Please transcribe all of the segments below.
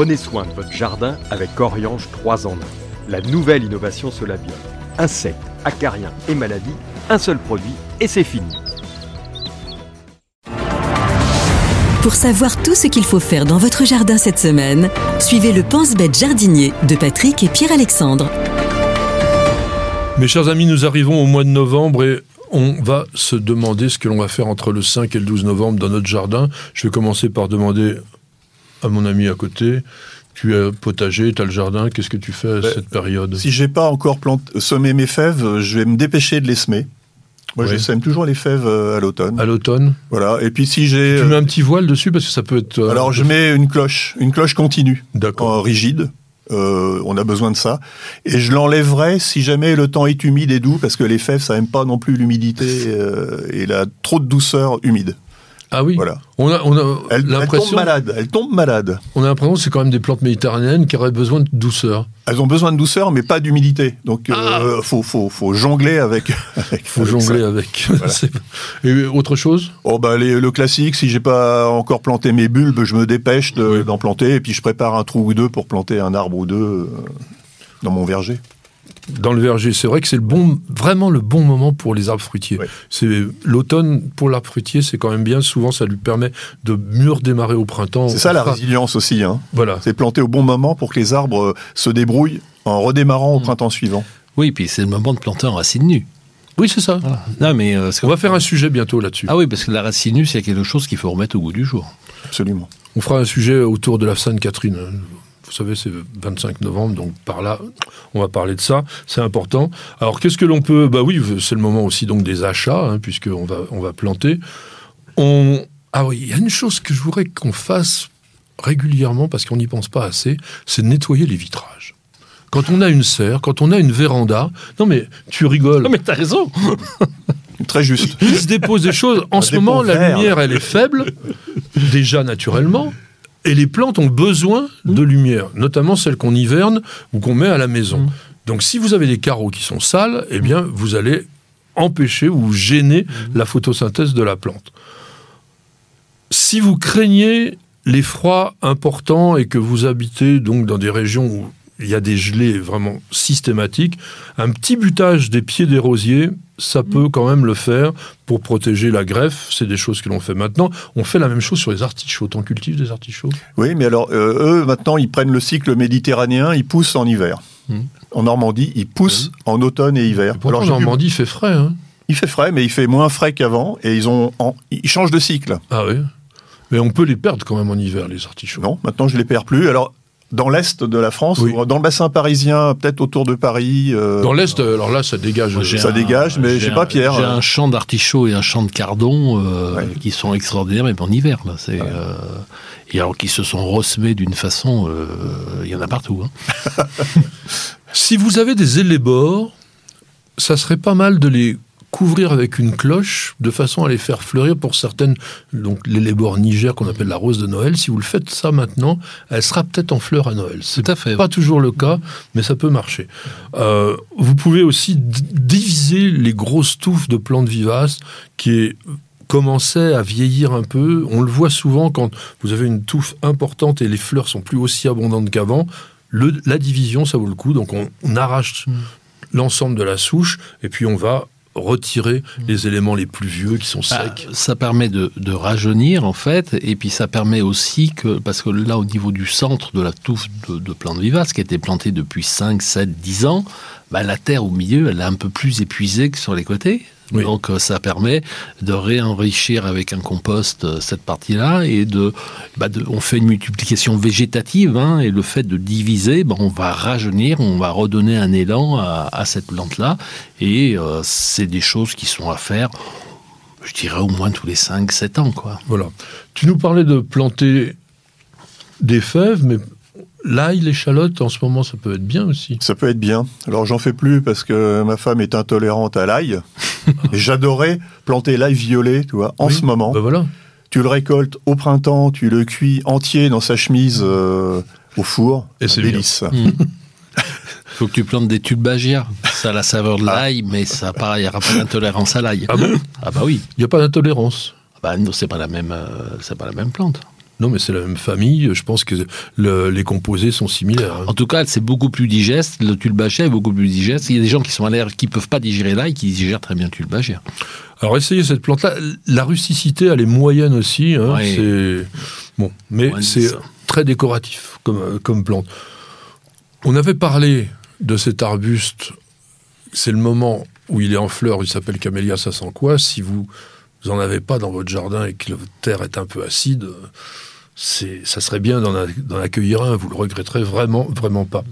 Prenez soin de votre jardin avec Oriange 3 en 1. La nouvelle innovation Solabio. Insectes, acariens et maladies, un seul produit et c'est fini. Pour savoir tout ce qu'il faut faire dans votre jardin cette semaine, suivez le Pense-Bête jardinier de Patrick et Pierre-Alexandre. Mes chers amis, nous arrivons au mois de novembre et on va se demander ce que l'on va faire entre le 5 et le 12 novembre dans notre jardin. Je vais commencer par demander à mon ami à côté. Tu es potager, tu as le jardin, qu'est-ce que tu fais à Ben, cette période? Si j'ai pas encore plant- semé mes fèves, je vais me dépêcher de les semer. Moi, Oui. je sème toujours les fèves euh, à l'automne. À l'automne? Voilà. Et puis si j'ai, Tu euh, mets un petit voile dessus parce que ça peut être. euh, alors je mets une cloche, une cloche continue, D'accord. rigide. Euh, on a besoin de ça. Et je l'enlèverai si jamais le temps est humide et doux, parce que les fèves, ça aime pas non plus l'humidité euh, et la trop de douceur humide. Ah oui Voilà. On a, on a Elle, elle tombe malade. Elle tombe malade. On a l'impression que c'est quand même des plantes méditerranéennes qui auraient besoin de douceur. Elles ont besoin de douceur, mais pas d'humidité. Donc, euh, faut, faut, faut jongler avec. avec Ah. Faut avec jongler ça. avec. Et autre chose? Oh bah les- le classique, si j'ai pas encore planté mes bulbes, je me dépêche de- d'en planter et puis je prépare un trou ou deux pour planter un arbre ou deux euh, dans mon verger. Dans le verger. C'est vrai que c'est le bon, vraiment le bon moment pour les arbres fruitiers. Ouais. C'est l'automne pour l'arbre fruitier, c'est quand même bien. Souvent, ça lui permet de mieux redémarrer au printemps. C'est ça la fera- résilience aussi. Hein. Voilà. C'est planter au bon moment pour que les arbres euh, se débrouillent en redémarrant au printemps suivant. Oui, puis c'est le moment de planter en racine nue. Oui, c'est ça. Non, mais euh, c'est- On va faire un sujet bientôt là-dessus. Ah oui, parce que la racine nue, c'est quelque chose qu'il faut remettre au goût du jour. Absolument. On fera un sujet autour de la Sainte-Catherine. Vous savez, c'est 25 novembre, donc par là, on va parler de ça. C'est important. Alors, qu'est-ce que l'on peut Bah oui, c'est le moment aussi donc des achats, hein, puisqu'on va on va planter. On ah oui, il y a une chose que je voudrais qu'on fasse régulièrement parce qu'on n'y pense pas assez, c'est de nettoyer les vitrages. Quand on a une serre, quand on a une véranda, non mais tu rigoles. mais t'as raison Très juste. Il se dépose des choses. En Un ce moment, la lumière, elle est faible, déjà naturellement. Et les plantes ont besoin de lumière, notamment celles qu'on hiverne ou qu'on met à la maison. Donc, si vous avez des carreaux qui sont sales, eh bien, vous allez empêcher ou gêner la photosynthèse de la plante. Si vous craignez les froids importants et que vous habitez donc dans des régions où il y a des gelées vraiment systématiques, un petit butage des pieds des rosiers, ça peut quand même le faire pour protéger la greffe. C'est des choses que l'on fait maintenant. On fait la même chose sur les artichauts. T'en cultives des artichauts? Oui, mais alors euh, eux maintenant ils prennent le cycle méditerranéen, ils poussent en hiver. Mhm. En Normandie, ils poussent en automne et hiver. Et j'ai en Normandie, il fait frais. Hein il fait frais, mais il fait moins frais qu'avant et ils ont, en- ils changent de cycle. ah oui Mais on peut les perdre quand même en hiver, les artichauts. Non, maintenant je les perds plus. Alors dans l'est de la France, Oui. ou dans le bassin parisien, peut-être autour de Paris. euh, Dans l'Est, alors là, ça dégage. Moi, j'ai Ça un- dégage, mais j'ai pas Pierre. J'ai un champ d'artichauts et un champ de cardon euh, Ouais. qui sont extraordinaires, même en hiver. Là, c'est, euh, et alors qui se sont ressemés d'une façon, euh, il y en a partout. hein. Si vous avez des élébores, ça serait pas mal de les couvrir avec une cloche de façon à les faire fleurir pour certaines, donc l'élébore Niger qu'on appelle la rose de Noël. Si vous le faites ça maintenant, elle sera peut-être en fleur à Noël. C'est Tout à fait. pas toujours le cas, mais ça peut marcher. Euh, vous pouvez aussi diviser les grosses touffes de plantes vivaces qui est- commençaient à vieillir un peu. On le voit souvent quand vous avez une touffe importante et les fleurs sont plus aussi abondantes qu'avant. Le- la division, ça vaut le coup. Donc on, on arrache l'ensemble de la souche et puis on va retirer les éléments les plus vieux qui sont Ah, secs. ça permet de, de rajeunir en fait, et puis ça permet aussi que, parce que là au niveau du centre de la touffe de, de plantes vivaces qui a été plantée depuis 5, 7, 10 ans, bah, la terre au milieu elle est un peu plus épuisée que sur les côtés. Oui. Donc euh, ça permet de réenrichir avec un compost euh, cette partie-là et de, bah, de- on fait une multiplication végétative hein, et le fait de diviser, bah, on va rajeunir, on va redonner un élan à, à cette plante-là et euh, c'est des choses qui sont à faire je dirais au moins tous les 5-7 ans. Quoi. Voilà. Tu nous parlais de planter des fèves, mais l'ail, l'échalote, en ce moment, ça peut être bien aussi. Ça peut être bien. Alors j'en fais plus parce que ma femme est intolérante à l'ail. J'adorais planter l'ail violet, tu vois, en Oui. ce moment. Ben voilà. Tu le récoltes au printemps, tu le cuis entier dans sa chemise euh, au four. Et c'est délice. faut que tu plantes des tulbagia. Ça a la saveur de l'ail, mais ça il n'y aura pas d'intolérance à l'ail. Ah bon Ah bah oui. Il n'y a pas d'intolérance. Ah Bah non, c'est pas la même, euh, c'est pas la même plante. Non, mais c'est la même famille. Je pense que le- les composés sont similaires. hein. En tout cas, c'est beaucoup plus digeste. Le tulbacea est beaucoup plus digeste. Il y a des gens qui sont allergiques, qui peuvent pas digérer l'ail, qui digèrent très bien le tulbacea. Alors essayez cette plante-là. La rusticité, elle est moyenne aussi. hein. C'est bon, mais Ouais, c'est très décoratif comme, comme plante. On avait parlé de cet arbuste. C'est le moment où il est en fleur. Il s'appelle Camellia sasanquois. Si vous, vous en avez pas dans votre jardin et que la terre est un peu acide, ça serait bien d'en, accueillir un. Vous le regretterez vraiment, vraiment pas.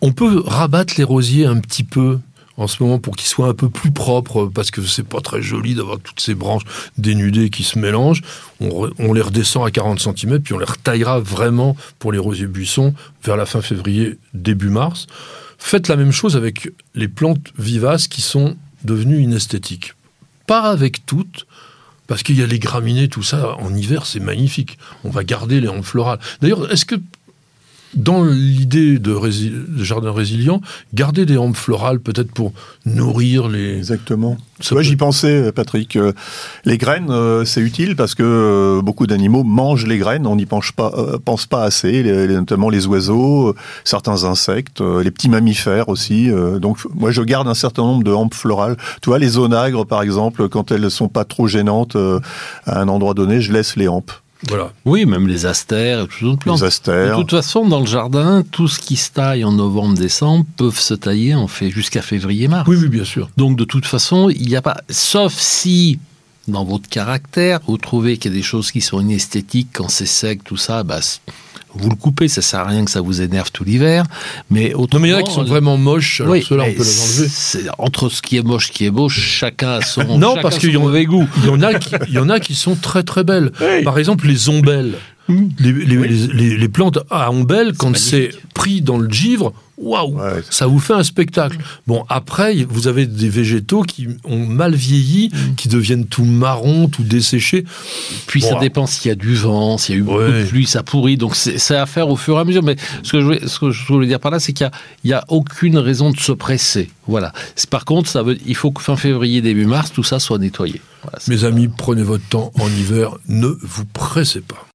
On peut rabattre les rosiers un petit peu en ce moment pour qu'ils soient un peu plus propres parce que c'est pas très joli d'avoir toutes ces branches dénudées qui se mélangent. On les redescend à 40 cm puis on les retaillera vraiment pour les rosiers buissons vers la fin février, début mars. Faites la même chose avec les plantes vivaces qui sont devenues inesthétiques. Pas avec toutes, parce qu'il y a les graminées, tout ça, en hiver, c'est magnifique. On va garder les hampes florales. D'ailleurs, est-ce que dans l'idée de, rési- de jardin résilient, garder des hampes florales peut-être pour nourrir les... Exactement. Peut- j'y pensais, Patrick. Euh, Les graines, euh, c'est utile parce que euh, beaucoup d'animaux mangent les graines. On n'y pense pas, pense pas assez, les- les- notamment les oiseaux, certains insectes, les petits mammifères aussi. donc, moi, je garde un certain nombre de hampes florales. Tu vois, les onagres, par exemple, quand elles sont pas trop gênantes à un endroit donné, je laisse les hampes. Voilà. Oui, même les astères et toutes les autres plantes. Les De astères. toute façon, dans le jardin, tout ce qui se taille en novembre-décembre peuvent se tailler en fait jusqu'à février-mars. Oui, oui, bien sûr. Donc de toute façon, il n'y a pas, sauf si dans votre caractère, vous trouvez qu'il y a des choses qui sont inesthétiques quand c'est sec, tout ça, bah, vous le coupez, ça sert à rien que ça vous énerve tout l'hiver. Mais Non, autrement, mais il y en a qui sont vraiment moches, alors oui, ceux-là, on peut les enlever. c'est- Entre ce qui est moche, ce qui est beau, chacun a son, Non, chacun parce qu'il y en- mauvais goût. Il y, en a qui, il y en a qui sont très très belles. Par exemple, les ombelles. Les, les- les- les- les plantes à ombelles, quand c'est pris dans le givre, waouh, Ouais. ça vous fait un spectacle. Bon, après, vous avez des végétaux qui ont mal vieilli, qui deviennent tout marrons, tout desséchés. Puis Bon, ça ah. dépend s'il y a du vent, s'il y a eu beaucoup Ouais. de pluie, ça pourrit. Donc c'est à faire au fur et à mesure. Mais ce que je voulais, ce que je voulais dire par là, c'est qu'il n'y a, il y a aucune raison de se presser. Voilà. C'est- Par contre, ça veut, il faut que fin février, début mars, tout ça soit nettoyé. Voilà, Mes amis, prenez votre temps en hiver, ne vous pressez pas.